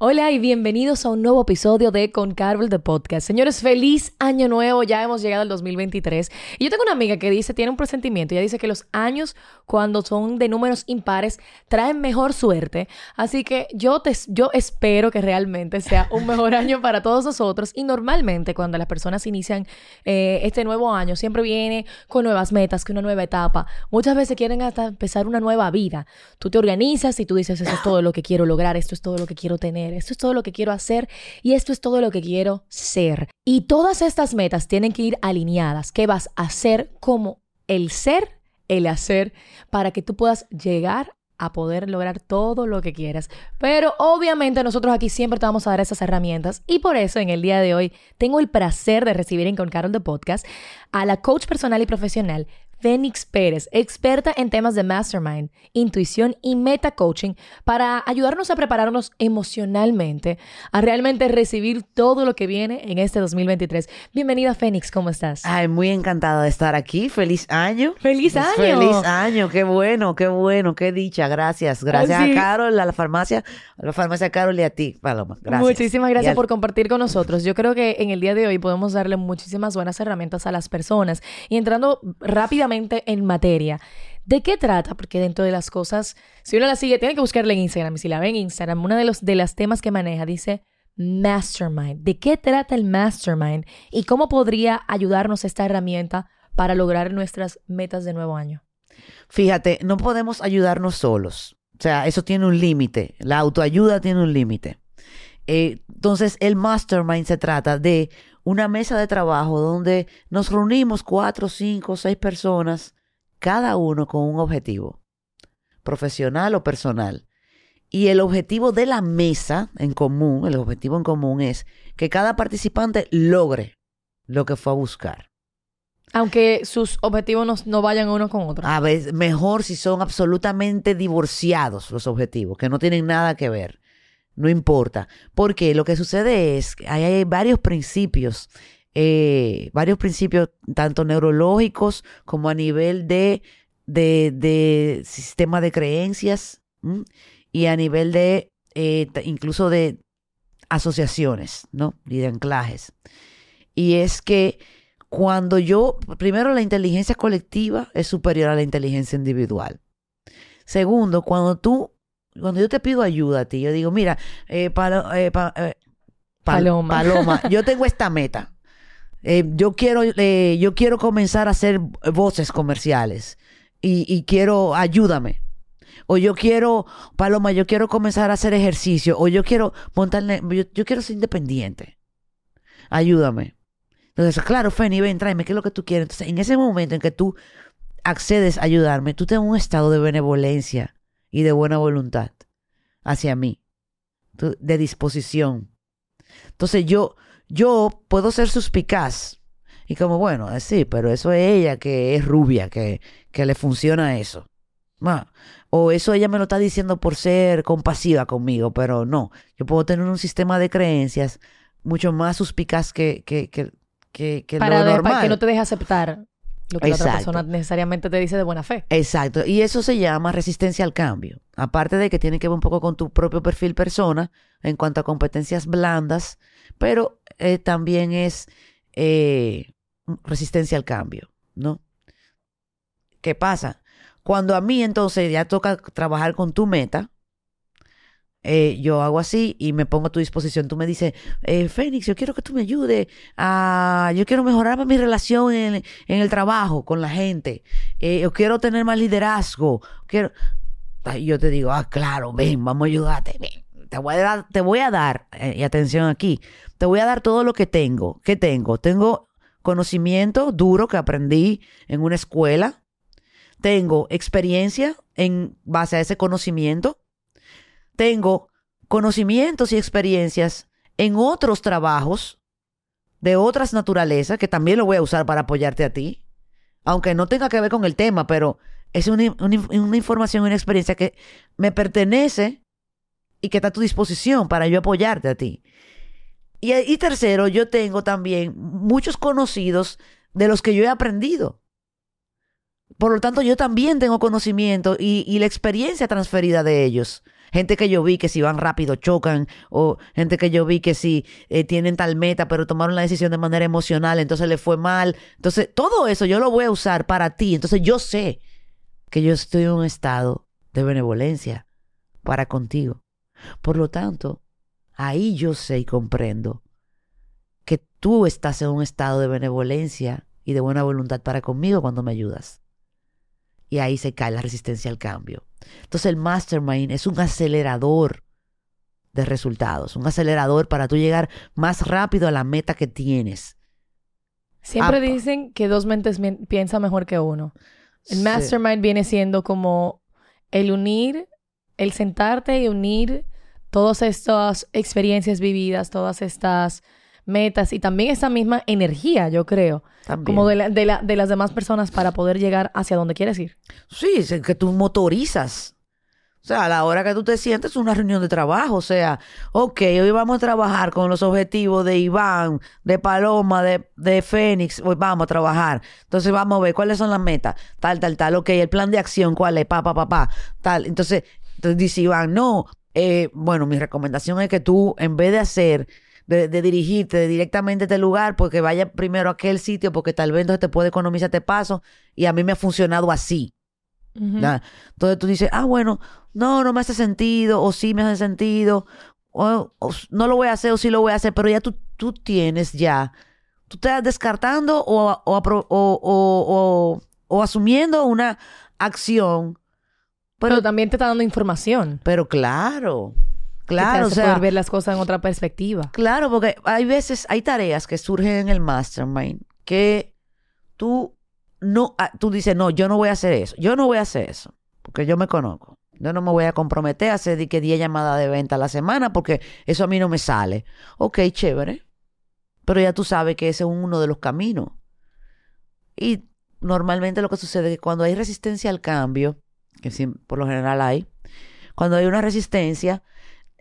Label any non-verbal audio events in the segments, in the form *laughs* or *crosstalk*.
Hola y bienvenidos a un nuevo episodio de Con Carol de Podcast. Señores, feliz año nuevo, ya hemos llegado al 2023. Y yo tengo una amiga que dice, tiene un presentimiento, ella dice que los años cuando son de números impares traen mejor suerte. Así que yo, te, yo espero que realmente sea un mejor año *laughs* para todos nosotros. Y normalmente cuando las personas inician eh, este nuevo año, siempre viene con nuevas metas, con una nueva etapa. Muchas veces quieren hasta empezar una nueva vida. Tú te organizas y tú dices, eso es todo lo que quiero lograr, esto es todo lo que quiero tener esto es todo lo que quiero hacer y esto es todo lo que quiero ser. Y todas estas metas tienen que ir alineadas. ¿Qué vas a hacer como el ser, el hacer, para que tú puedas llegar a poder lograr todo lo que quieras. Pero obviamente nosotros aquí siempre te vamos a dar esas herramientas y por eso en el día de hoy tengo el placer de recibir en Con Carol de Podcast a la coach personal y profesional Fénix Pérez, experta en temas de mastermind, intuición y meta coaching para ayudarnos a prepararnos emocionalmente a realmente recibir todo lo que viene en este 2023. Bienvenida Fénix, ¿cómo estás? Ay, muy encantada de estar aquí. Feliz año. Feliz año. Feliz año, qué bueno, qué bueno, qué dicha. Gracias. Gracias a Carol, a la farmacia, a la farmacia Carol y a ti, Paloma. Gracias. Muchísimas gracias por compartir con nosotros. Yo creo que en el día de hoy podemos darle muchísimas buenas herramientas a las personas y entrando rápidamente en materia. ¿De qué trata? Porque dentro de las cosas, si uno la sigue, tiene que buscarla en Instagram. Y si la ven en Instagram, uno de los de los temas que maneja dice Mastermind. ¿De qué trata el Mastermind? ¿Y cómo podría ayudarnos esta herramienta para lograr nuestras metas de nuevo año? Fíjate, no podemos ayudarnos solos. O sea, eso tiene un límite. La autoayuda tiene un límite. Eh, entonces, el mastermind se trata de una mesa de trabajo donde nos reunimos cuatro, cinco, seis personas, cada uno con un objetivo, profesional o personal. Y el objetivo de la mesa en común, el objetivo en común es que cada participante logre lo que fue a buscar. Aunque sus objetivos no, vayan uno con otro. A veces, mejor si son absolutamente divorciados los objetivos, que no tienen nada que ver no importa. Porque lo que sucede es que hay, varios principios, eh, varios principios tanto neurológicos como a nivel de, de, sistema de creencias y a nivel de eh, incluso de asociaciones, ¿no? Y de anclajes. Y es que cuando yo, primero la inteligencia colectiva es superior a la inteligencia individual. Segundo, cuando tú cuando yo te pido ayuda a ti, yo digo, mira, eh, eh, eh Paloma. Paloma, *laughs* yo tengo esta meta. Yo, quiero, yo quiero comenzar a hacer voces comerciales y, quiero, ayúdame. O yo quiero, Paloma, yo quiero comenzar a hacer ejercicio. O yo quiero montarle, yo, quiero ser independiente. Ayúdame. Entonces, claro, Feni, ven, tráeme, ¿qué es lo que tú quieres? Entonces, en ese momento en que tú accedes a ayudarme, tú tienes un estado de benevolencia y de buena voluntad hacia mí, de disposición. Entonces yo, yo puedo ser suspicaz y como, bueno, eh, sí, pero eso es ella que es rubia, que, que le funciona eso. o eso ella me lo está diciendo por ser compasiva conmigo, pero no, yo puedo tener un sistema de creencias mucho más suspicaz que, que, que, que, para, lo normal. Para que no te deje aceptar lo que la otra persona necesariamente te dice de buena fe. Exacto. Y eso se llama resistencia al cambio. Aparte de que tiene que ver un poco con tu propio perfil persona en cuanto a competencias blandas, pero eh, también es eh, resistencia al cambio, ¿no? ¿Qué pasa? Cuando a mí entonces ya toca trabajar con tu meta, eh, yo hago así y me pongo a tu disposición. Tú me dices, eh, Fénix, yo quiero que tú me ayudes a, yo quiero mejorar mi relación en, el trabajo con la gente. Eh, yo quiero tener más liderazgo. Quiero, yo te digo, ah, claro, ven, vamos a ayudarte. Te voy a dar, te voy a dar, y atención aquí, te voy a dar todo lo que tengo. ¿Qué tengo? Tengo conocimiento duro que aprendí en una escuela. Tengo experiencia en base a ese conocimiento tengo conocimientos y experiencias en otros trabajos de otras naturalezas que también lo voy a usar para apoyarte a ti. Aunque no tenga que ver con el tema, pero es una, una, una información, una experiencia que me pertenece y que está a tu disposición para yo apoyarte a ti. Y, tercero, yo tengo también muchos conocidos de los que yo he aprendido. Por lo tanto, yo también tengo conocimiento y, la experiencia transferida de ellos. Gente que yo vi que si van rápido chocan, o gente que yo vi que si eh, tienen tal meta, pero tomaron la decisión de manera emocional, entonces le fue mal. Entonces, todo eso yo lo voy a usar para ti. Entonces, yo sé que yo estoy en un estado de benevolencia para contigo. Por lo tanto, ahí yo sé y comprendo que tú estás en un estado de benevolencia y de buena voluntad para conmigo cuando me ayudas. Y ahí se cae la resistencia al cambio. Entonces el mastermind es un acelerador de resultados, un acelerador para tú llegar más rápido a la meta que tienes. Siempre dicen que dos mentes piensan mejor que uno. El mastermind viene siendo como el unir, el sentarte y unir todas estas experiencias vividas, todas estas metas y también esa misma energía, yo creo, también. como de, la, de, la, de, las demás personas para poder llegar hacia donde quieres ir. Sí, que tú motorizas. O sea, a la hora que tú te sientes, una reunión de trabajo. O sea, ok, hoy vamos a trabajar con los objetivos de Iván, de Paloma, de, de Fénix. Hoy vamos a trabajar. Entonces vamos a ver cuáles son las metas. Tal, tal, tal. Ok, el plan de acción, ¿cuál es? Pa, pa, pa, pa. Tal. Entonces, entonces dice Iván, no. Eh, bueno, mi recomendación es que tú, en vez de hacer de, de, dirigirte directamente a este lugar, porque vaya primero a aquel sitio, porque tal vez entonces te puede economizar este paso, y a mí me ha funcionado así. Uh -huh. Entonces tú dices, ah, bueno, no, no me hace sentido, o sí me hace sentido, o, o, no lo voy a hacer, o sí lo voy a hacer, pero ya tú, tú tienes ya, tú estás descartando o, o, o asumiendo una acción. Pero, pero también te está dando información. Pero claro. Claro, o sea, poder ver las cosas en otra perspectiva. Claro, porque hay veces, hay tareas que surgen en el mastermind que tú no, tú dices, no, yo no voy a hacer eso, yo no voy a hacer eso, porque yo me conozco. Yo no me voy a comprometer a hacer que 10 llamadas de venta a la semana porque eso a mí no me sale. Ok, chévere. Pero ya tú sabes que ese es uno de los caminos. Y normalmente lo que sucede es que cuando hay resistencia al cambio, que por lo general hay, cuando hay una resistencia,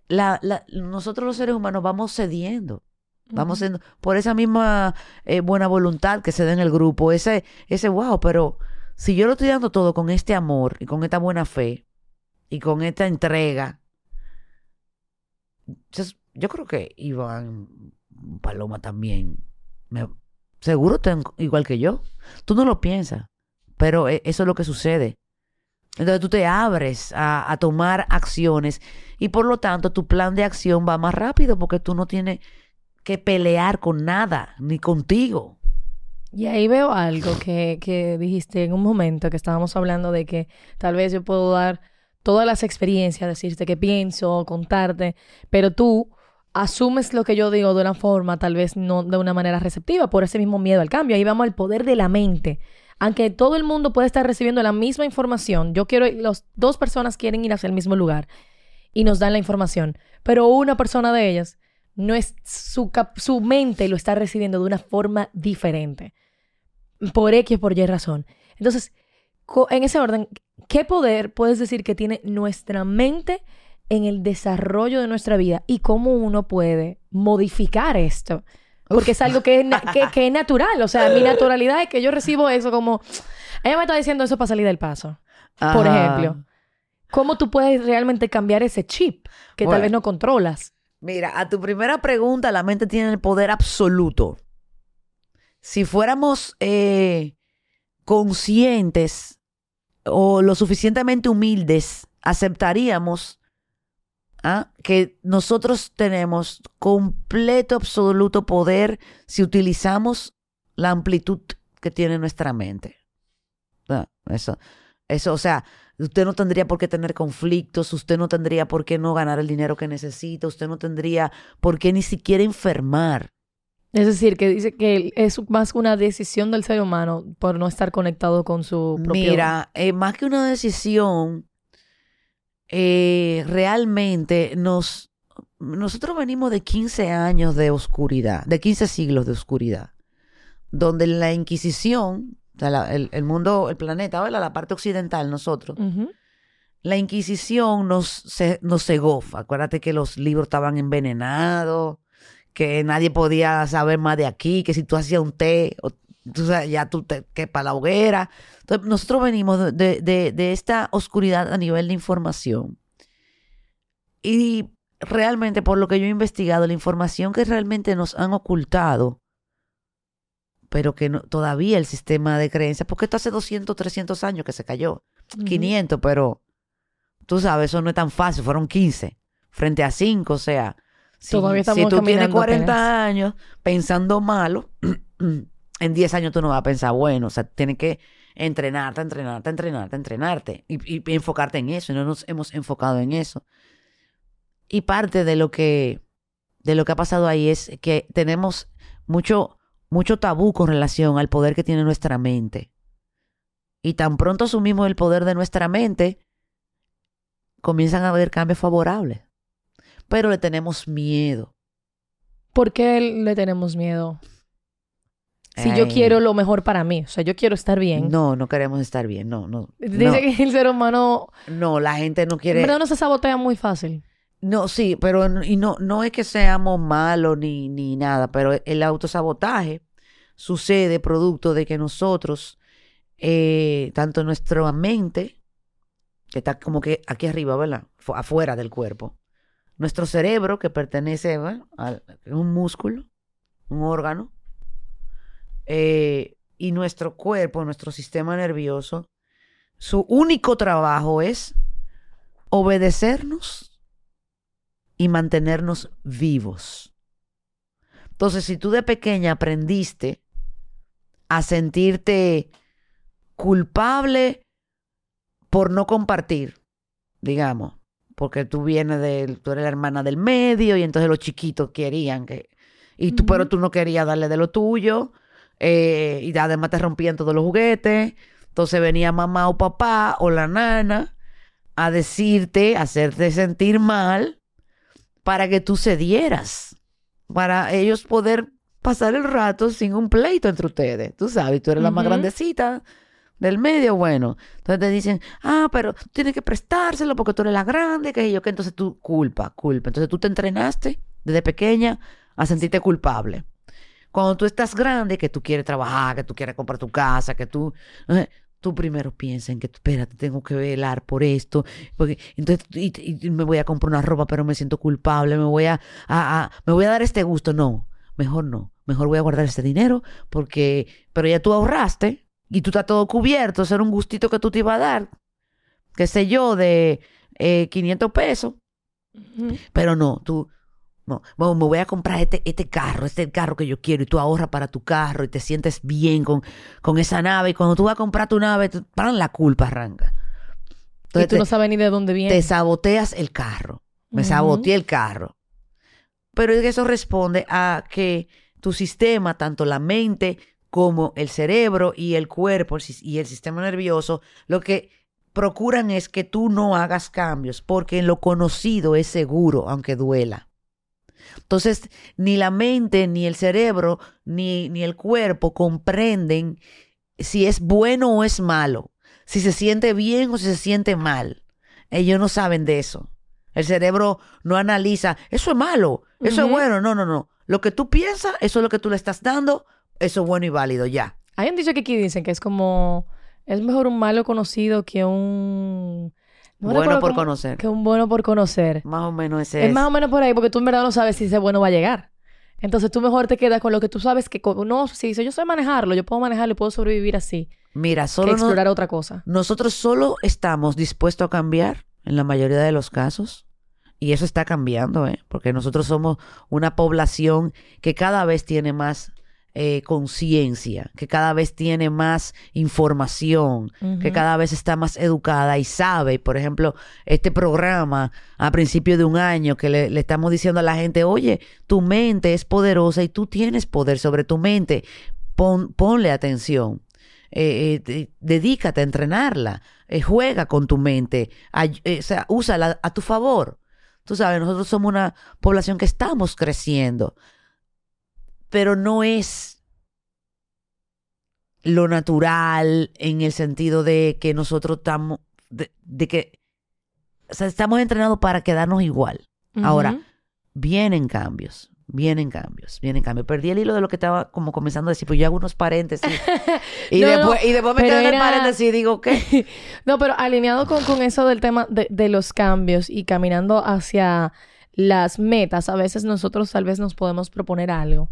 la, la, nosotros los seres humanos vamos cediendo. Vamos uh -huh. por esa misma eh, buena voluntad que se da en el grupo, ese, ese wow, pero si yo lo estoy dando todo con este amor y con esta buena fe y con esta entrega, yo, yo creo que Iván Paloma también, me, seguro están igual que yo. Tú no lo piensas, pero e, eso es lo que sucede. Entonces tú te abres a, tomar acciones y por lo tanto tu plan de acción va más rápido porque tú no tienes que pelear con nada, ni contigo. Y ahí veo algo que, que dijiste en un momento que estábamos hablando de que tal vez yo puedo dar todas las experiencias, decirte qué pienso, contarte, pero tú asumes lo que yo digo de una forma tal vez no de una manera receptiva por ese mismo miedo al cambio. Ahí vamos al poder de la mente aunque todo el mundo puede estar recibiendo la misma información, yo quiero, las dos personas quieren ir hacia el mismo lugar y nos dan la información, pero una persona de ellas no es su, su mente lo está recibiendo de una forma diferente, por X por Y razón. Entonces, en ese orden, ¿qué poder puedes decir que tiene nuestra mente en el desarrollo de nuestra vida y cómo uno puede modificar esto? Porque es algo que es, que, que es, natural. O sea, mi *laughs* naturalidad es que yo recibo eso como... Ella me está diciendo eso para salir del paso. Ajá. Por ejemplo. ¿Cómo tú puedes realmente cambiar ese chip que bueno, tal vez no controlas? Mira, a tu primera pregunta, la mente tiene el poder absoluto. Si fuéramos eh, conscientes o lo suficientemente humildes, aceptaríamos ¿ah? que nosotros tenemos completo, absoluto poder si utilizamos la amplitud que tiene nuestra mente. ¿Ah? Eso, eso, o sea, usted no tendría por qué tener conflictos, usted no tendría por qué no ganar el dinero que necesita, usted no tendría por qué ni siquiera enfermar. Es decir, que dice que es más una decisión del ser humano por no estar conectado con su propio... Mira, eh, más que una decisión, eh, realmente nos, nosotros venimos de 15 años de oscuridad, de 15 siglos de oscuridad, donde la Inquisición, o sea, la- el, el mundo, el planeta, ¿verdad? la parte occidental, nosotros, la Inquisición nos, ce- nos cegó. Acuérdate que los libros estaban envenenados, que nadie podía saber más de aquí, que si tú hacías un té, o, sabes, ya tú te que para la hoguera. Entonces, nosotros venimos de, de- esta oscuridad a nivel de información. Y realmente, por lo que yo he investigado, la información que realmente nos han ocultado, pero que no- todavía el sistema de creencias, porque esto hace 200, 300 años que se cayó. Ujú. 500, pero tú sabes, eso no es tan fácil, fueron 15 frente a 5, o sea, si, si tú tienes caminando 40 apenas. años pensando malo, *clears throat* en 10 años tú no vas a pensar bueno, o sea, tienes que entrenarte, entrenarte, entrenarte, entrenarte y, enfocarte en eso, y no nos hemos enfocado en eso. Y parte de lo que de lo que ha pasado ahí es que tenemos mucho mucho tabú con relación al poder que tiene nuestra mente. Y tan pronto asumimos el poder de nuestra mente, comienzan a haber cambios favorables. Pero le tenemos miedo. ¿Por qué le tenemos miedo? Si yo quiero lo mejor para mí, o sea, yo quiero estar bien. No, no queremos estar bien. No, no. Dice no, que el ser humano, no, la gente no quiere. verdad, no se sabotea muy fácil. No, sí, pero y no, no es que seamos malos ni, ni nada, pero el autosabotaje sucede producto de que nosotros, eh, tanto nuestra mente, que está como que aquí arriba, ¿verdad? Fu- afuera del cuerpo, nuestro cerebro, que pertenece ¿verdad? a un músculo, un órgano, eh, y nuestro cuerpo, nuestro sistema nervioso, su único trabajo es obedecernos y mantenernos vivos. Entonces, si tú de pequeña aprendiste a sentirte culpable por no compartir, digamos, porque tú vienes de, tú eres la hermana del medio y entonces los chiquitos querían que, y tú, pero tú no querías darle de lo tuyo, eh, y además te rompían todos los juguetes, entonces venía mamá o papá o la nana a decirte, a hacerte sentir mal para que tú cedieras, para ellos poder pasar el rato sin un pleito entre ustedes. Tú sabes, tú eres la más grandecita del medio, bueno. Entonces te dicen, ah, pero tú tienes que prestárselo porque tú eres la grande, que yo que entonces tú culpa, culpa. Entonces tú te entrenaste desde pequeña a sentirte culpable. Cuando tú estás grande, que tú quieres trabajar, que tú quieres comprar tu casa, que tú, eh, tú primero piensas en que, espérate, tengo que velar por esto, porque entonces y, y me voy a comprar una ropa, pero me siento culpable, me voy a, a- a- me voy a dar este gusto. No, mejor no, mejor voy a guardar este dinero, porque, pero ya tú ahorraste y tú estás todo cubierto, ese era un gustito que tú te ibas a dar, qué sé yo, de eh, 500 pesos. Pero no, tú, no, bueno, me voy a comprar este, este carro, este carro que yo quiero, y tú ahorras para tu carro y te sientes bien con, con esa nave. Y cuando tú vas a comprar tu nave, tú, la culpa arranca. Y tú te, no sabes ni de dónde viene. te saboteas el carro. Me saboteé el carro. Pero eso responde a que tu sistema, tanto la mente como el cerebro y el cuerpo y el sistema nervioso, lo que procuran es que tú no hagas cambios, porque en lo conocido es seguro, aunque duela. Entonces, ni la mente, ni el cerebro, ni, ni el cuerpo comprenden si es bueno o es malo, si se siente bien o si se siente mal. Ellos no saben de eso. El cerebro no analiza, eso es malo, eso es bueno. No, no, no. Lo que tú piensas, eso es lo que tú le estás dando, eso es bueno y válido, ya. Hay un dicho que aquí dicen que es como... Es mejor un malo conocido que un... no bueno por conocer. Que un bueno por conocer. Más o menos ese Es es. más o menos por ahí, porque tú en verdad no sabes si ese bueno va a llegar. Entonces tú mejor te quedas con lo que tú sabes que... No, si dice, yo sé manejarlo, yo puedo manejarlo y puedo sobrevivir así. Mira, Que solo no- explorar otra cosa. nosotros solo estamos dispuestos a cambiar en la mayoría de los casos. Y eso está cambiando, ¿eh? Porque nosotros somos una población que cada vez tiene más eh, conciencia, que cada vez tiene más información, que cada vez está más educada y sabe, por ejemplo, este programa a principio de un año que le, le estamos diciendo a la gente, oye, tu mente es poderosa y tú tienes poder sobre tu mente, Pon- ponle atención, Eh, eh, te- dedícate a entrenarla, eh, juega con tu mente, ay- o sea, úsala a tu favor. Tú sabes, nosotros somos una población que estamos creciendo, pero no es lo natural en el sentido de que nosotros estamos, de, de que, o sea, estamos entrenados para quedarnos igual. Ahora, vienen cambios, vienen cambios, vienen cambios. Perdí el hilo de lo que estaba como comenzando a decir, pues yo hago unos paréntesis. *laughs* y, No, no, después, y después me quedo en el paréntesis y digo, ¿qué? *laughs* No, pero alineado con, con eso del tema de, de los cambios y caminando hacia las metas, a veces nosotros tal vez nos podemos proponer algo.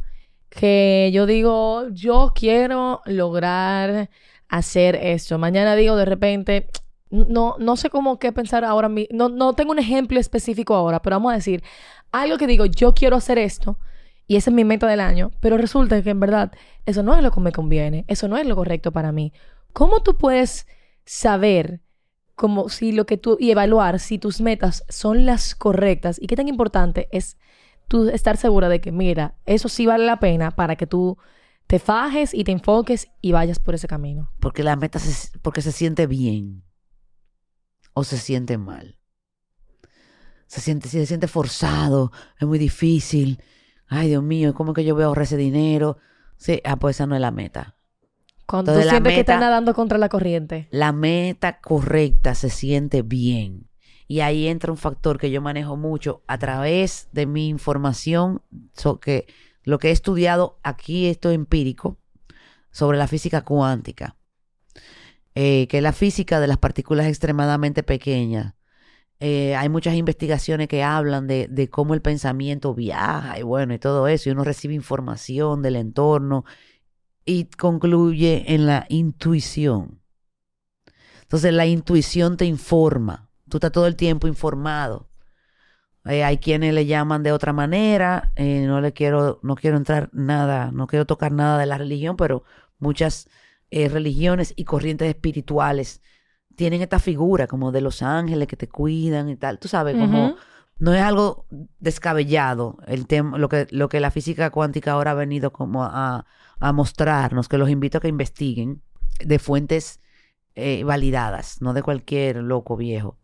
Que yo digo, yo quiero lograr hacer esto. Mañana digo de repente, no, no sé cómo qué pensar ahora. No, no tengo un ejemplo específico ahora, pero vamos a decir, algo que digo, yo quiero hacer esto. Y esa es mi meta del año, pero resulta que en verdad eso no es lo que me conviene, eso no es lo correcto para mí. ¿Cómo tú puedes saber si lo que tú y evaluar si tus metas son las correctas y qué tan importante es tú estar segura de que mira, eso sí vale la pena para que tú te fajes y te enfoques y vayas por ese camino? Porque la meta se, porque se siente bien o se siente mal. Se siente, si se siente forzado, es muy difícil. Ay, Dios mío, ¿cómo es que yo voy a ahorrar ese dinero? Sí, ah, pues esa no es la meta. Cuando Entonces, tú sientes que estás nadando contra la corriente. La meta correcta se siente bien. Y ahí entra un factor que yo manejo mucho a través de mi información, so que lo que he estudiado aquí, esto empírico, sobre la física cuántica, eh, que es la física de las partículas extremadamente pequeñas. Eh, hay muchas investigaciones que hablan de, de cómo el pensamiento viaja y bueno, y todo eso, y uno recibe información del entorno y concluye en la intuición. Entonces la intuición te informa, tú estás todo el tiempo informado. Eh, hay quienes le llaman de otra manera, eh, no le quiero, no quiero entrar nada, no quiero tocar nada de la religión, pero muchas eh, religiones y corrientes espirituales tienen esta figura como de los ángeles que te cuidan y tal, tú sabes, como no es algo descabellado el tema, lo que, lo que la física cuántica ahora ha venido como a, a mostrarnos, que los invito a que investiguen de fuentes eh, validadas, no de cualquier loco viejo.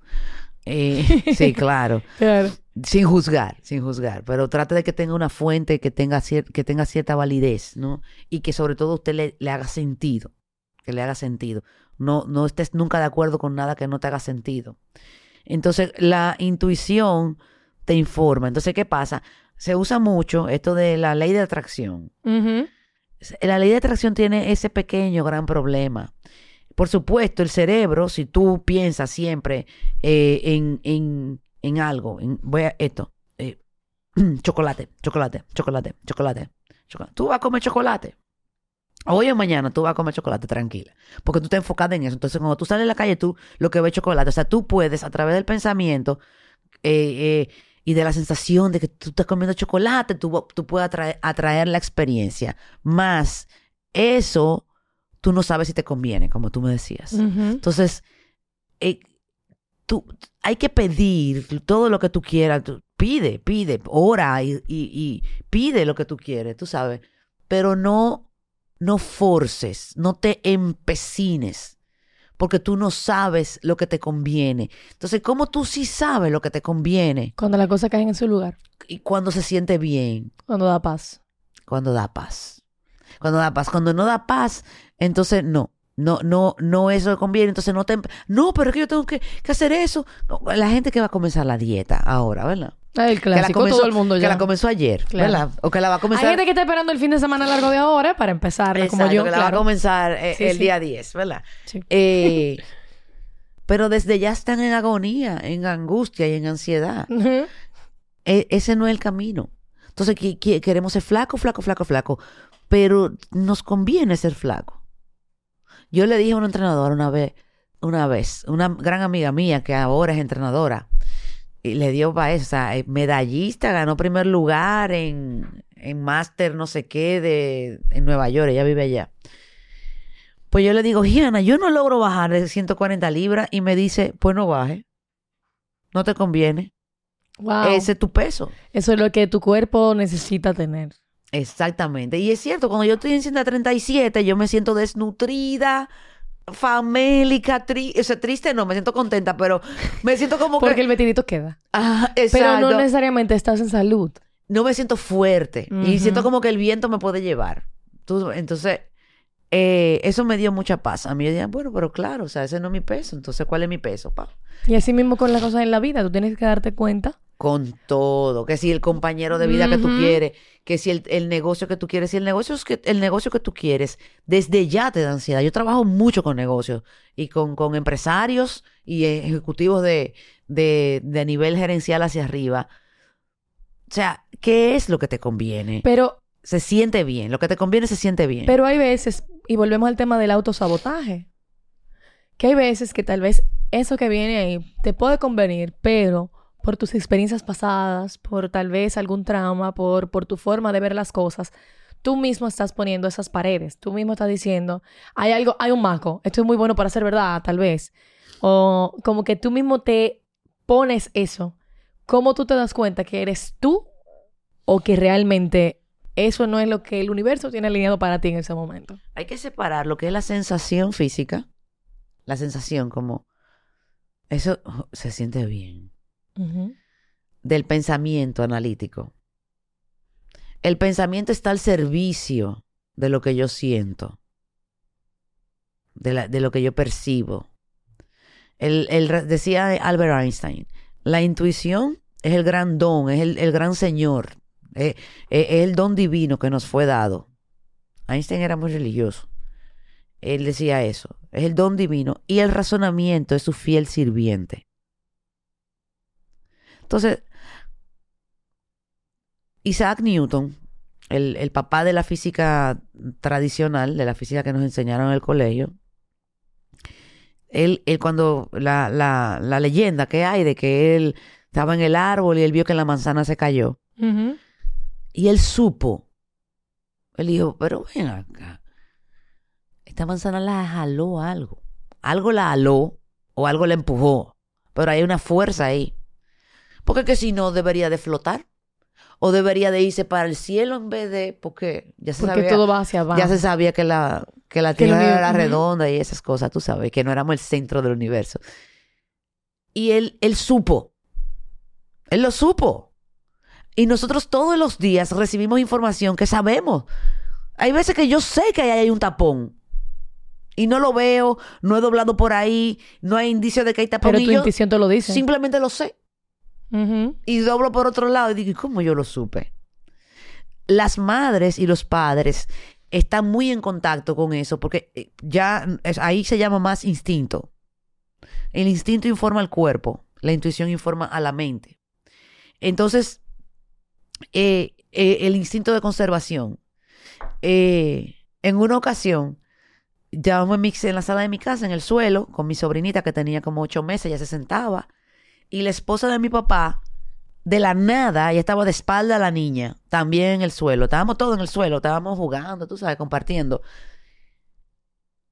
Eh, *laughs* sí, claro. Claro. Sin juzgar, sin juzgar, pero trate de que tenga una fuente que tenga, que tenga cierta validez, ¿no? Y que sobre todo usted le, le haga sentido, que le haga sentido. No, no estés nunca de acuerdo con nada que no te haga sentido. Entonces, la intuición te informa. Entonces, ¿qué pasa? Se usa mucho esto de la ley de atracción. La ley de atracción tiene ese pequeño gran problema. Por supuesto, el cerebro, si tú piensas siempre eh, en, en, en algo, en, voy a esto, eh, *clears throat* chocolate, chocolate, chocolate, chocolate, chocolate. Tú vas a comer chocolate. Hoy o mañana tú vas a comer chocolate tranquila. Porque tú estás enfocada en eso. Entonces, cuando tú sales a la calle, tú lo que ves es chocolate. O sea, tú puedes, a través del pensamiento eh, y de la sensación de que tú estás comiendo chocolate, tú, tú puedes atraer, atraer la experiencia. Más eso, tú no sabes si te conviene, como tú me decías. Entonces, eh, tú, hay que pedir todo lo que tú quieras. Tú pide, pide, ora y, y- y pide lo que tú quieres, tú sabes. Pero no, no forces, no te empecines, porque tú no sabes lo que te conviene. Entonces, ¿cómo tú sí sabes lo que te conviene? Cuando las cosas caen en su lugar. Y cuando se siente bien, Cuando da paz. cuando da paz. Cuando da paz. Cuando no da paz, entonces no. No, no, no eso conviene. Entonces no te... No, pero es que yo tengo que, que hacer eso. La gente que va a comenzar la dieta ahora, ¿verdad? El que la clásico, comenzó, todo el mundo que ya. la comenzó ayer, Claro. ¿verdad? O que la va a Hay comenzar... gente que está esperando el fin de semana largo de ahora para empezar, como yo, que la va a comenzar eh, Sí, el sí. día 10, ¿verdad? Sí. Eh, pero desde ya están en agonía, en angustia y en ansiedad. E- ese no es el camino. Entonces que- que- queremos ser flaco, flaco, flaco, flaco. Pero nos conviene ser flaco. Yo le dije a una entrenadora una vez, una vez, una gran amiga mía que ahora es entrenadora, y le dio para eso, o sea, eh, medallista, ganó primer lugar en, en máster no sé qué de en Nueva York, ella vive allá. Pues yo le digo, Giana, yo no logro bajar de 140 libras y me dice, pues no baje. No te conviene. Wow. Ese es tu peso. Eso es lo que tu cuerpo necesita tener. Exactamente. Y es cierto, cuando yo estoy en 137, yo me siento desnutrida, famélica, tri o sea, triste no, me siento contenta, pero me siento como Porque que... el vestidito queda. Ah, Pero no necesariamente estás en salud. No me siento fuerte. Y siento como que el viento me puede llevar. Tú- entonces, eh, eso me dio mucha paz. A mí me decían, bueno, pero claro, o sea, ese no es mi peso. Entonces, ¿cuál es mi peso? Pa? Y así mismo con las cosas en la vida, tú tienes que darte cuenta. Con todo. Que si el compañero de vida que tú quieres, que si el, el negocio que tú quieres, si el negocio, es que, el negocio que tú quieres, desde ya te da ansiedad. Yo trabajo mucho con negocios y con, con empresarios y ejecutivos de, de, de nivel gerencial hacia arriba. O sea, ¿qué es lo que te conviene? Pero, se siente bien. Lo que te conviene se siente bien. pero hay veces, y volvemos al tema del autosabotaje, que hay veces que tal vez eso que viene ahí te puede convenir, pero por tus experiencias pasadas, por tal vez algún trauma, por, por tu forma de ver las cosas, tú mismo estás poniendo esas paredes. Tú mismo estás diciendo, hay algo, hay un maco, esto es muy bueno para ser verdad, tal vez. O como que tú mismo te pones eso. ¿Cómo tú te das cuenta que eres tú o que realmente eso no es lo que el universo tiene alineado para ti en ese momento? Hay que separar lo que es la sensación física, la sensación como eso oh, se siente bien, Del pensamiento analítico. El pensamiento está al servicio de lo que yo siento, de, la- de lo que yo percibo. El, el decía Albert Einstein, la intuición es el gran don, es el, el gran señor, eh, eh, es el don divino que nos fue dado. Einstein era muy religioso. Él decía eso, es el don divino y el razonamiento es su fiel sirviente. Entonces, Isaac Newton, el, el papá de la física tradicional, de la física que nos enseñaron en el colegio, él, él cuando la, la, la leyenda que hay de que él estaba en el árbol y él vio que la manzana se cayó, y él supo, él dijo, pero ven acá, esta manzana la jaló algo, algo la jaló o algo la empujó, pero hay una fuerza ahí, porque que si no debería de flotar o debería de irse para el cielo en vez de, porque ya se Porque sabía, todo va hacia abajo. ya se sabía que la, que la Tierra era redonda y esas cosas, tú sabes, que no éramos el centro del universo. Y él, él supo, él lo supo. Y nosotros todos los días recibimos información que sabemos. Hay veces que yo sé que ahí hay un tapón. Y no lo veo, no he doblado por ahí, no hay indicio de que hay tapón. Pero tu yo intuición te lo dice. simplemente lo sé. Y doblo por otro lado y digo, ¿y cómo yo lo supe? Las madres y los padres están muy en contacto con eso porque eh, ya es- ahí se llama más instinto. El instinto informa al cuerpo, la intuición informa a la mente. Entonces, eh, eh, el instinto de conservación. En una ocasión, ya me mixé en la sala de mi casa, en el suelo, con mi sobrinita que tenía como ocho meses, ya se sentaba. Y la esposa de mi papá, de la nada, ella estaba de espalda a la niña, también en el suelo. Estábamos todos en el suelo, estábamos jugando, tú sabes, compartiendo.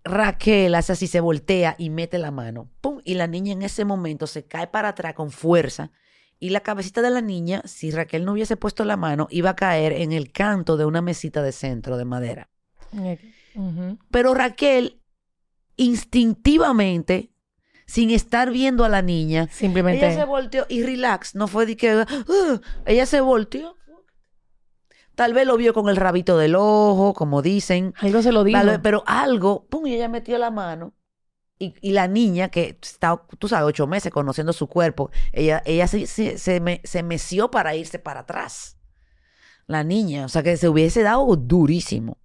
Raquel hace así, se voltea y mete la mano. ¡Pum! Y la niña en ese momento se cae para atrás con fuerza. Y la cabecita de la niña, si Raquel no hubiese puesto la mano, iba a caer en el canto de una mesita de centro de madera. Pero Raquel, instintivamente, sin estar viendo a la niña, Simplemente. ella se volteó y relax, no fue de que "Ah", ella se volteó. Tal vez lo vio con el rabito del ojo, como dicen, Algo se lo dijo. Vez- pero algo, pum, y ella metió la mano. Y, y la niña, que está, tú sabes, ocho meses conociendo su cuerpo, ella, ella se, se, se, me- se meció para irse para atrás. La niña, o sea, que se hubiese dado durísimo.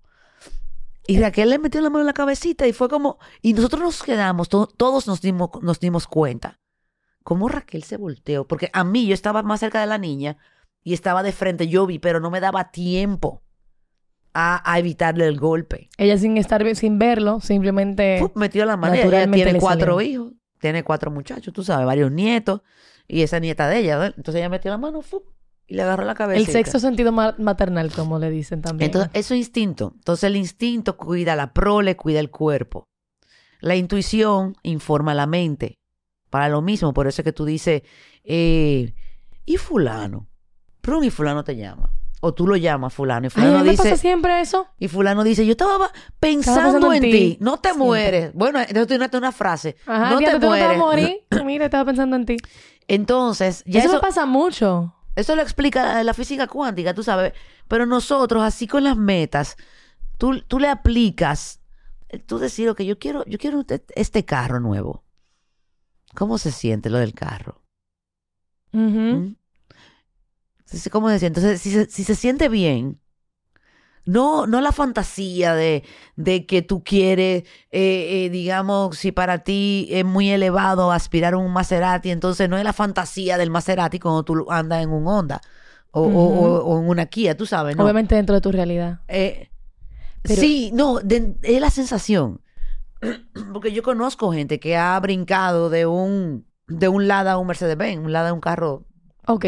Y Raquel le metió la mano en la cabecita y fue como, y nosotros nos quedamos, to- todos nos dimos, nos dimos cuenta. ¿Cómo Raquel se volteó? Porque a mí yo estaba más cerca de la niña y estaba de frente, yo vi, pero no me daba tiempo a, a evitarle el golpe. Ella sin estar sin verlo, simplemente. Metió la mano. Ella tiene cuatro salió. hijos, tiene cuatro muchachos, tú sabes, varios nietos, y esa nieta de ella, ¿verdad? Entonces ella metió la mano y le agarró la cabeza. el sexto sentido ma- maternal, como le dicen también. Entonces, eso es instinto. Entonces, el instinto cuida la prole, cuida el cuerpo. La intuición informa la mente. Para lo mismo, por eso es que tú dices, eh, ¿y fulano? Pero y fulano te llama. O tú lo llamas fulano. Y fulano dice, pasa siempre eso. y fulano dice, yo estaba pensando, pensando en ti. ti. No te Siempre. mueres. Bueno, entonces tú tienes una frase. Ajá, no te tú no te mueres. Mira, estaba pensando en ti. Entonces, ya eso, eso, me pasa mucho. Eso lo explica la física cuántica, tú sabes. Pero nosotros, así con las metas, tú, tú le aplicas tú decir, ok, yo quiero, yo quiero este- este carro nuevo. ¿Cómo se siente lo del carro? ¿Mm? ¿Cómo se siente? Entonces, si se, si se siente bien, no, no la fantasía de, de que tú quieres, eh, eh, digamos, si para ti es muy elevado aspirar a un Maserati, entonces no es la fantasía del Maserati cuando tú andas en un Honda o, o- o- o en una Kia, tú sabes, ¿no? Obviamente dentro de tu realidad. Eh, Pero- sí, no, de- es la sensación. *clears throat* Porque yo conozco gente que ha brincado de un, de un Lada a un Mercedes-Benz, un Lada a un carro Ok.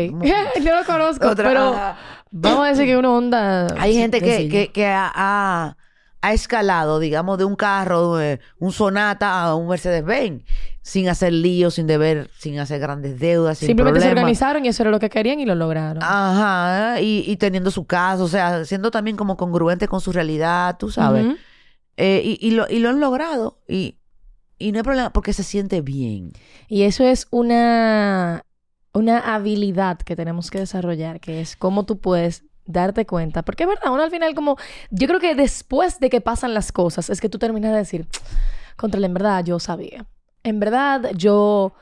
Yo *laughs* lo conozco, Otra- pero ajá. vamos a decir que una onda. *clears throat* Hay gente que, que, que ha, ha- ha escalado, digamos, de un carro, un Sonata a un Mercedes-Benz, sin hacer líos, sin deber, sin hacer grandes deudas, sin Simplemente se organizaron y eso era lo que querían y lo lograron. Ajá, y, y teniendo su caso, o sea, siendo también como congruente con su realidad, tú sabes. Eh, y, y lo, y lo han logrado. Y, y no hay problema porque se siente bien. Y eso es una, una habilidad que tenemos que desarrollar, que es cómo tú puedes darte cuenta. Porque es verdad, uno al final como... Yo creo que después de que pasan las cosas, es que tú terminas de decir, contra en verdad yo sabía. En verdad yo...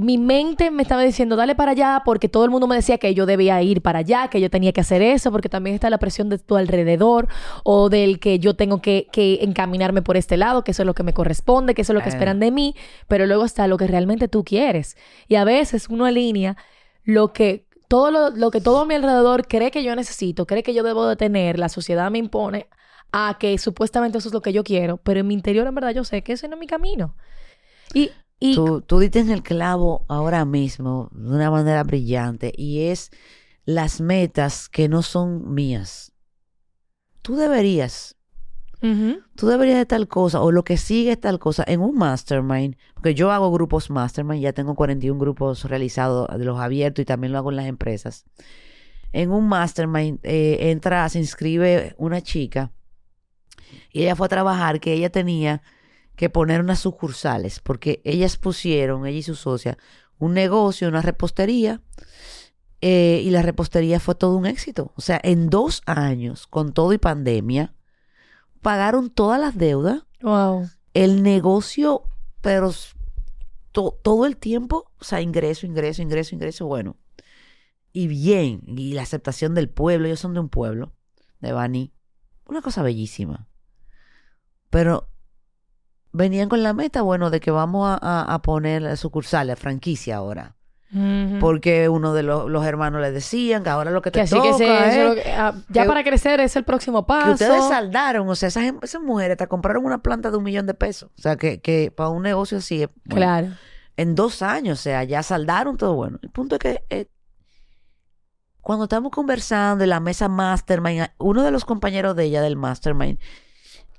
Mi mente me estaba diciendo, dale para allá, porque todo el mundo me decía que yo debía ir para allá, que yo tenía que hacer eso, porque también está la presión de tu alrededor o del que yo tengo que, que encaminarme por este lado, que eso es lo que me corresponde, que eso es lo que Eh. esperan de mí, pero luego está lo que realmente tú quieres. Y a veces uno alinea lo que todo lo, lo que todo a mi alrededor cree que yo necesito, cree que yo debo de tener, la sociedad me impone a que supuestamente eso es lo que yo quiero, pero en mi interior en verdad yo sé que ese no es mi camino. Y, y Tú, tú diste en el clavo ahora mismo de una manera brillante y es las metas que no son mías. Tú deberías, tú deberías de tal cosa o lo que sigue es tal cosa en un mastermind, porque yo hago grupos mastermind, ya tengo 41 grupos realizados de los abiertos y también lo hago en las empresas. En un mastermind eh, entra, se inscribe una chica y ella fue a trabajar que ella tenía que poner unas sucursales, porque ellas pusieron, ella y su socia, un negocio, una repostería, eh, y la repostería fue todo un éxito. O sea, en dos años, con todo y pandemia, pagaron todas las deudas, Wow. el negocio, pero to- todo el tiempo, o sea, ingreso, ingreso, ingreso, ingreso, bueno. Y bien, y la aceptación del pueblo, ellos son de un pueblo, de Bani, una cosa bellísima. Pero venían con la meta, bueno, de que vamos a, a- a poner la sucursal, la franquicia ahora. Porque uno de los, los hermanos le decían que ahora lo que te que así toca que se- eso es que- ah, ya que- para crecer es el próximo paso. que ustedes saldaron, o sea, esas, esas mujeres te compraron una planta de un millón de pesos. O sea, que, que para un negocio así, es, bueno, Claro. en dos años, o sea, ya saldaron todo bueno. El punto es que eh, cuando estamos conversando en la mesa mastermind, uno de los compañeros de ella del mastermind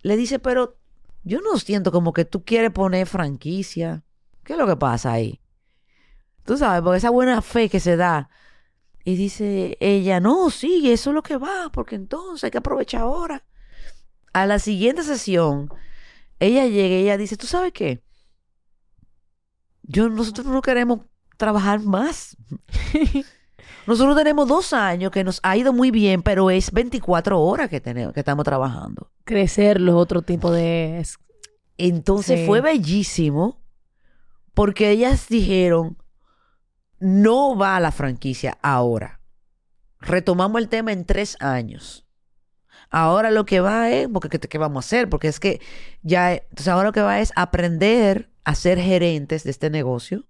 le dice, pero yo no siento como que tú quieres poner franquicia. ¿Qué es lo que pasa ahí? Tú sabes, porque esa buena fe que se da. Y dice ella, no, sí, eso es lo que va, porque entonces hay que aprovechar ahora. A la siguiente sesión, ella llega y ella dice, ¿tú sabes qué? Yo, nosotros no queremos trabajar más. *laughs* Nosotros tenemos dos años que nos ha ido muy bien, pero es 24 horas que, tenemos, que estamos trabajando. Crecerlo, otro tipo de... es- Entonces Sí. fue bellísimo porque ellas dijeron, no va a la franquicia ahora. Retomamos el tema en tres años. Ahora lo que va es, porque ¿qué, qué vamos a hacer? Porque es que ya, entonces ahora lo que va es aprender a ser gerentes de este negocio,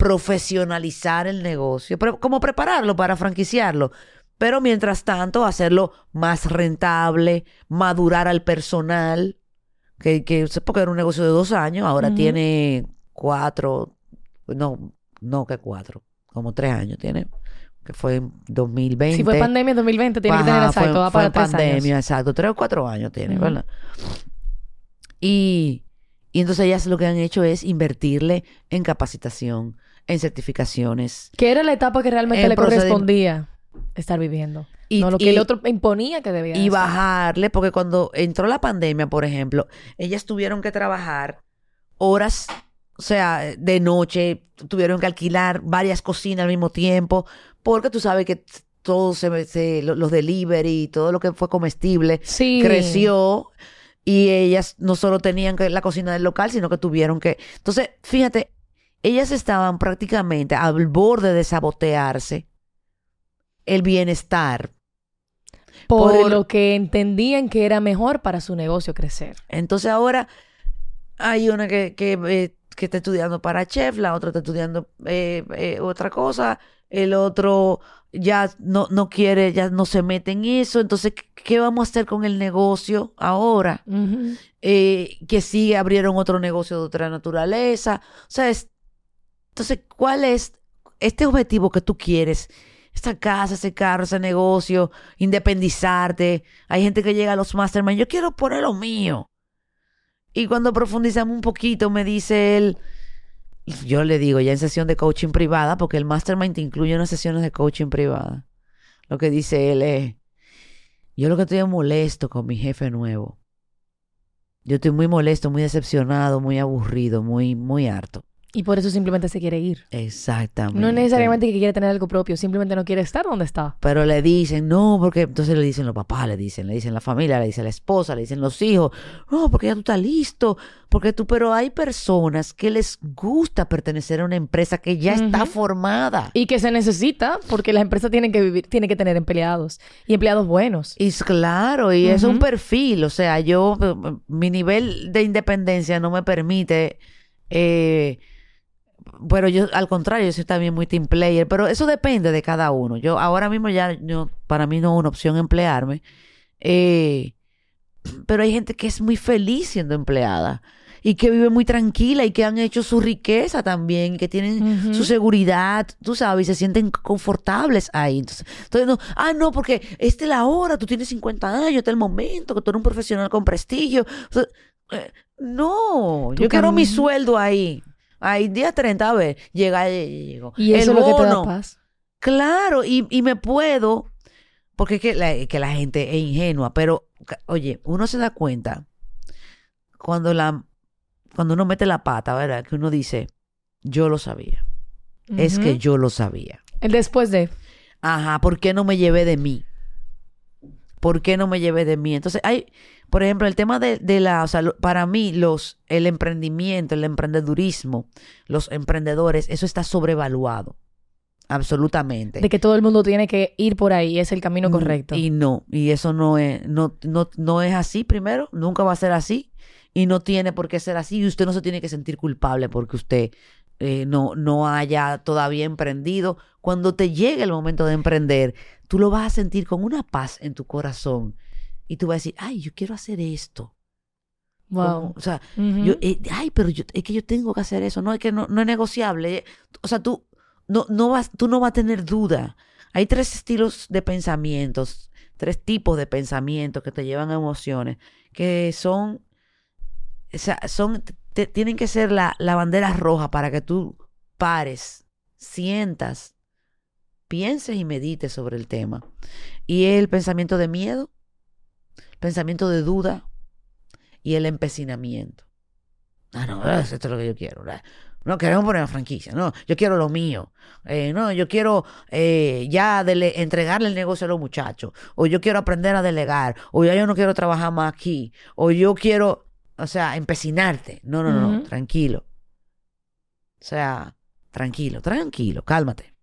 profesionalizar el negocio, como prepararlo para franquiciarlo, pero mientras tanto hacerlo más rentable, madurar al personal, que, que porque era un negocio de dos años, ahora tiene cuatro, no, no que cuatro, como tres años tiene, que fue en 2020. Si fue pandemia en 2020, tiene que tener Ajá, fue- exacto, va fue para tres pandemia, años. exacto. Tres o cuatro años tiene. ¿verdad? Y, y entonces ellas lo que han hecho es invertirle en capacitación, en certificaciones. Que era la etapa que realmente En le correspondía estar viviendo. Y, no lo que y- el otro imponía que debía y hacer. bajarle, porque cuando entró la pandemia, por ejemplo, ellas tuvieron que trabajar horas, o sea, de noche, tuvieron que alquilar varias cocinas al mismo tiempo, porque tú sabes que todo se, se- lo- los delivery, todo lo que fue comestible, Sí. creció. Y ellas no solo tenían que la cocina del local, sino que tuvieron que... Entonces, fíjate, ellas estaban prácticamente al borde de sabotearse el bienestar. Por, Por- lo que entendían que era mejor para su negocio crecer. Entonces ahora hay una que, que, eh, que está estudiando para chef, la otra está estudiando eh, eh, otra cosa, el otro ya no, no quiere, ya no se mete en eso. Entonces, ¿qué- ¿qué vamos a hacer con el negocio ahora? Eh, que sí abrieron otro negocio de otra naturaleza. O sea, es- entonces, ¿cuál es este objetivo que tú quieres? Esta casa, ese carro, ese negocio, independizarte. Hay gente que llega a los mastermind, yo quiero poner lo mío. Y cuando profundizamos un poquito, me dice él, yo le digo ya en sesión de coaching privada, porque el mastermind te incluye unas sesiones de coaching privada. Lo que dice él es, yo lo que estoy es molesto con mi jefe nuevo. Yo estoy muy molesto, muy decepcionado, muy aburrido, muy, muy harto. Y por eso simplemente se quiere ir. Exactamente. No es necesariamente que quiere tener algo propio, simplemente no quiere estar donde está. Pero le dicen, no, porque entonces le dicen los papás, le dicen, le dicen la familia, le dicen la esposa, le dicen los hijos, no, porque ya tú estás listo, porque tú, pero hay personas que les gusta pertenecer a una empresa que ya está formada. Y que se necesita porque las empresas tienen que vivir, tienen que tener empleados y empleados buenos. Y claro, y es un perfil, o sea, yo, mi nivel de independencia no me permite, eh, pero yo, al contrario, yo soy también muy team player, pero eso depende de cada uno. Yo ahora mismo ya, yo, para mí no es una opción emplearme, eh, pero hay gente que es muy feliz siendo empleada y que vive muy tranquila y que han hecho su riqueza también, que tienen su seguridad, tú sabes, y se sienten confortables ahí. Entonces, entonces no, ah, no, porque esta es la hora, tú tienes 50 años, este es el momento, que tú eres un profesional con prestigio. O sea, eh, no, yo quiero mi sueldo ahí. Ahí, día 30, a ver, llega, llegó. Y eso el es lo que te da paz. Claro, y, y me puedo, porque es que la, que la gente es ingenua, pero oye, uno se da cuenta cuando la cuando uno mete la pata, ¿verdad? Que uno dice, yo lo sabía. Es que yo lo sabía. El después de. Ajá, ¿por qué no me llevé de mí? ¿Por qué no me llevé de mí? Entonces, hay, por ejemplo, el tema de, de la, o sea, lo- para mí, los, el emprendimiento, el emprendedurismo, los emprendedores, eso está sobrevaluado. Absolutamente. De que todo el mundo tiene que ir por ahí, es el camino Mm, correcto. Y no, y eso no es, no, no, no es así primero, nunca va a ser así, y no tiene por qué ser así, y usted no se tiene que sentir culpable porque usted eh, no, no haya todavía emprendido. Cuando te llegue el momento de emprender, tú lo vas a sentir con una paz en tu corazón. Y tú vas a decir, ay, yo quiero hacer esto. wow. Como, o sea, yo, eh, ay, pero yo, es que yo tengo que hacer eso. No, es que no, no es negociable. eh. O sea, tú no, no vas, tú no vas a tener duda. Hay tres estilos de pensamientos, tres tipos de pensamientos que te llevan a emociones, que son, o sea, son, te- tienen que ser la, la bandera roja para que tú pares, sientas, pienses y medites sobre el tema. Y el pensamiento de miedo, pensamiento de duda y el empecinamiento. Ah, no, esto es lo que yo quiero. No queremos poner una franquicia, no, yo quiero lo mío. Eh, no, yo quiero eh, ya entregarle el negocio a los muchachos. O yo quiero aprender a delegar. O ya yo no quiero trabajar más aquí. O yo quiero, o sea, empecinarte. No, no, no, tranquilo. O sea, tranquilo, tranquilo, cálmate.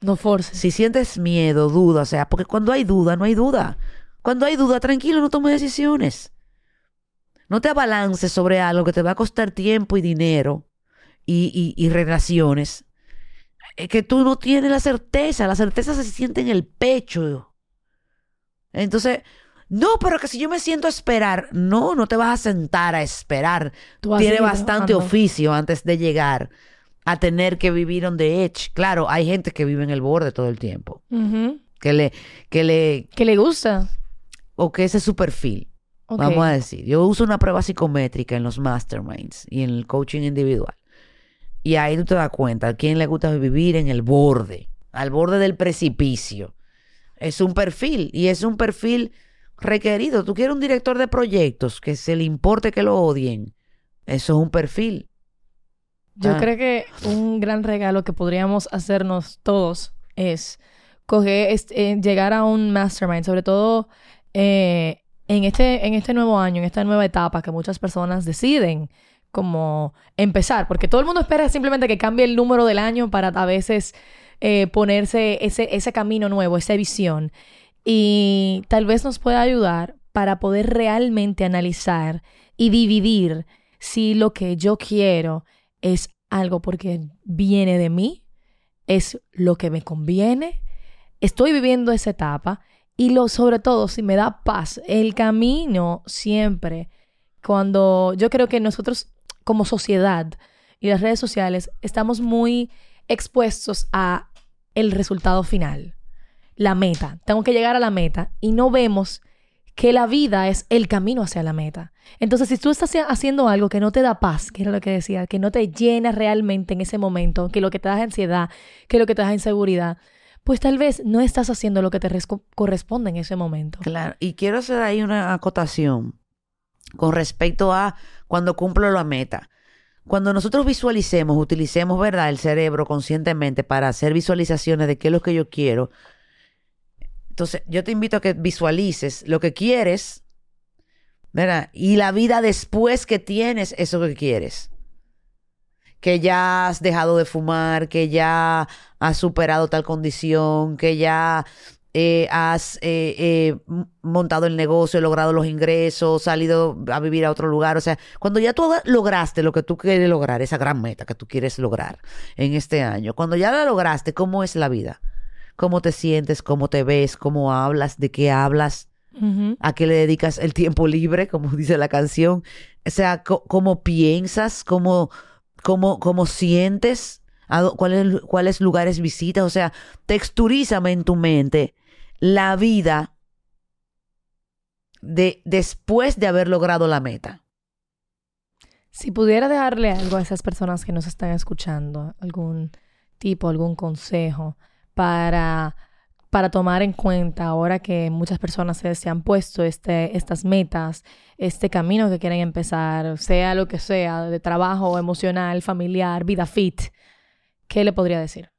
No forces. Si sientes miedo, duda, o sea, porque cuando hay duda, no hay duda. Cuando hay duda, tranquilo, no tomes decisiones. No te abalances sobre algo que te va a costar tiempo y dinero y, y- y relaciones. Es que tú no tienes la certeza. La certeza se siente en el pecho. Entonces, no, pero que si yo me siento a esperar, no, no te vas a sentar a esperar. Tú Tiene bastante oficio antes de llegar a tener que vivir on the edge. Claro, hay gente que vive en el borde todo el tiempo. Que le, que le, Que le gusta. o que ese es su perfil. Vamos a decir, yo uso una prueba psicométrica en los masterminds y en el coaching individual. Y ahí tú te das cuenta a quién le gusta vivir en el borde, al borde del precipicio. Es un perfil y es un perfil requerido. Tú quieres un director de proyectos que se le importe que lo odien. Eso es un perfil. Yo Ah. creo que un gran regalo que podríamos hacernos todos es coger, este, eh, llegar a un mastermind, sobre todo eh, en este, en este nuevo año, en esta nueva etapa que muchas personas deciden como empezar, porque todo el mundo espera simplemente que cambie el número del año para a veces eh, ponerse ese, ese camino nuevo, esa visión. Y tal vez nos pueda ayudar para poder realmente analizar y dividir si lo que yo quiero es algo porque viene de mí, es lo que me conviene, estoy viviendo esa etapa y lo sobre todo si me da paz, el camino siempre. Cuando yo creo que nosotros como sociedad y las redes sociales estamos muy expuestos a el resultado final, la meta. Tengo que llegar a la meta y no vemos que la vida es el camino hacia la meta. Entonces, si tú estás haciendo algo que no te da paz, que era lo que decía, que no te llena realmente en ese momento, que lo que te da ansiedad, que lo que te da inseguridad, pues tal vez no estás haciendo lo que te corresponde en ese momento. Claro, y quiero hacer ahí una acotación con respecto a cuando cumplo la meta. Cuando nosotros visualicemos, utilicemos, ¿verdad?, el cerebro conscientemente para hacer visualizaciones de qué es lo que yo quiero. Entonces, yo te invito a que visualices lo que quieres, ¿verdad? Y la vida después que tienes eso que quieres. Que ya has dejado de fumar, que ya has superado tal condición, que ya eh, has eh, eh, montado el negocio, logrado los ingresos, salido a vivir a otro lugar. O sea, cuando ya tú lograste lo que tú quieres lograr, esa gran meta que tú quieres lograr en este año, cuando ya la lograste, ¿cómo es la vida? ¿Cómo te sientes? ¿Cómo te ves? ¿Cómo hablas? ¿De qué hablas? ¿A qué le dedicas el tiempo libre? *laughs* Como dice la canción. O sea, ¿cómo piensas? ¿Cómo, cómo, cómo sientes? ¿Cuáles, ¿Cuáles lugares visitas? O sea, texturízame en tu mente la vida de después de haber logrado la meta. Si pudiera dejarle algo a esas personas que nos están escuchando, algún tipo, algún consejo para, para tomar en cuenta ahora que muchas personas se, han puesto este, estas metas, este camino que quieren empezar, sea lo que sea, de trabajo, emocional, familiar, vida fit, ¿qué le podría decir?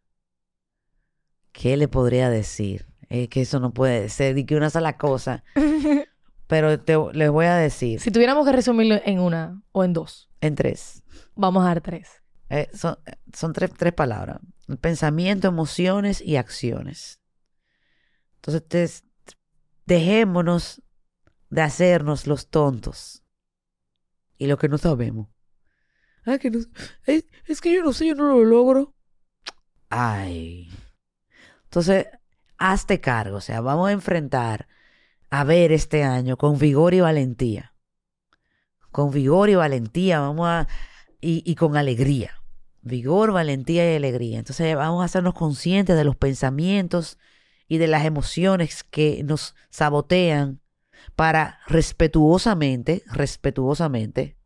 ¿Qué le podría decir? Es que eso no puede ser de que una sola cosa. *laughs* Pero te, les voy a decir. Si tuviéramos que resumirlo en una o en dos. En tres. Vamos a dar tres. Eh, son, son tres, tres palabras. Pensamiento, emociones y acciones. Entonces, dejémonos de hacernos los tontos. Y lo que no sabemos. Ah, que es, es que yo no sé, yo no lo logro. Ay. Entonces, hazte cargo, o sea, vamos a enfrentar a ver este año con vigor y valentía. Con vigor y valentía, vamos a, y, y con alegría. Vigor, valentía y alegría. Entonces vamos a hacernos conscientes de los pensamientos y de las emociones que nos sabotean para respetuosamente, respetuosamente,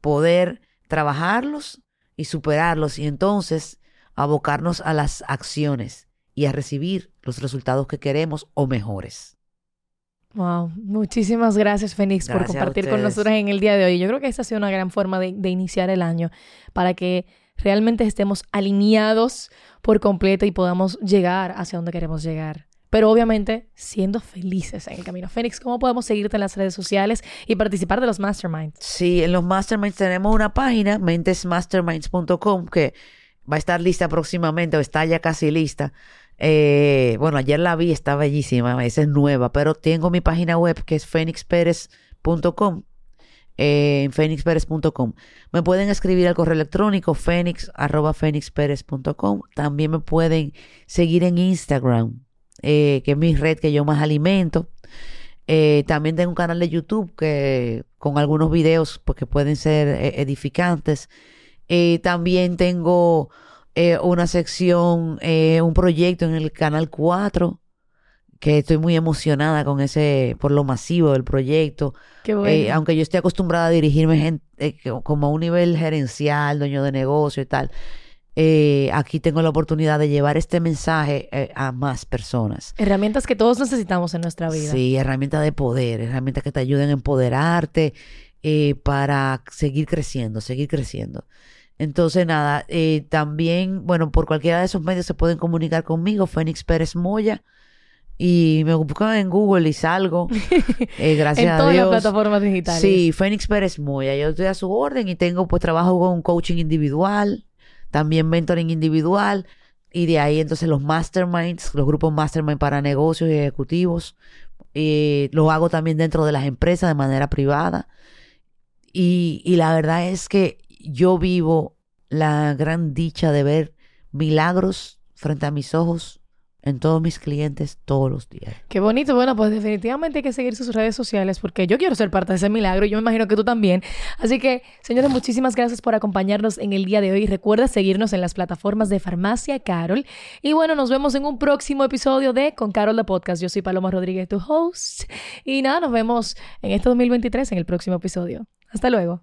poder trabajarlos y superarlos y entonces abocarnos a las acciones y a recibir los resultados que queremos o mejores. Wow, muchísimas gracias, Fénix, por compartir con nosotros en el día de hoy. Yo creo que esta ha sido una gran forma de, de iniciar el año para que realmente estemos alineados por completo y podamos llegar hacia donde queremos llegar. Pero obviamente siendo felices en el camino. Fénix, ¿cómo podemos seguirte en las redes sociales y participar de los masterminds? Sí, en los masterminds tenemos una página, mentesmasterminds.com, que va a estar lista próximamente o está ya casi lista eh, bueno, ayer la vi, está bellísima, esa es nueva, pero tengo mi página web que es fenixperez.com. Eh, en fenixperez.com. Me pueden escribir al correo electrónico fenix arroba También me pueden seguir en Instagram, eh, que es mi red que yo más alimento. Eh, también tengo un canal de YouTube que con algunos videos pues, pueden ser edificantes. también tengo eh, una sección, eh, un proyecto en el canal 4, que estoy muy emocionada con ese, por lo masivo del proyecto. Qué bueno. Eh, aunque yo estoy acostumbrada a dirigirme como a un nivel gerencial, dueño de negocio y tal. aquí tengo la oportunidad de llevar este mensaje a más personas. Herramientas que todos necesitamos en nuestra vida. Sí, herramientas de poder, herramientas que te ayuden a empoderarte para seguir creciendo, seguir creciendo. Entonces, nada, eh, también, bueno, por cualquiera de esos medios se pueden comunicar conmigo, Fénix Pérez Moya, y me buscan en Google y salgo. *laughs* Eh, gracias en a todas Dios. las plataformas digitales. Sí, Fénix Pérez Moya. Yo estoy a su orden y tengo, pues, trabajo con coaching individual, también mentoring individual. Y de ahí entonces los masterminds, los grupos mastermind para negocios y ejecutivos. Eh, lo hago también dentro de las empresas de manera privada. Y, y la verdad es que yo vivo la gran dicha de ver milagros frente a mis ojos en todos mis clientes todos los días. Qué bonito. Bueno, pues definitivamente hay que seguir sus redes sociales porque yo quiero ser parte de ese milagro y yo me imagino que tú también. Así que, señores, muchísimas gracias por acompañarnos en el día de hoy. Recuerda seguirnos en las plataformas de Farmacia Carol. Y bueno, nos vemos en un próximo episodio de Con Carol de Podcast. Yo soy Paloma Rodríguez, tu host. Y nada, nos vemos en este 2023 en el próximo episodio. Hasta luego.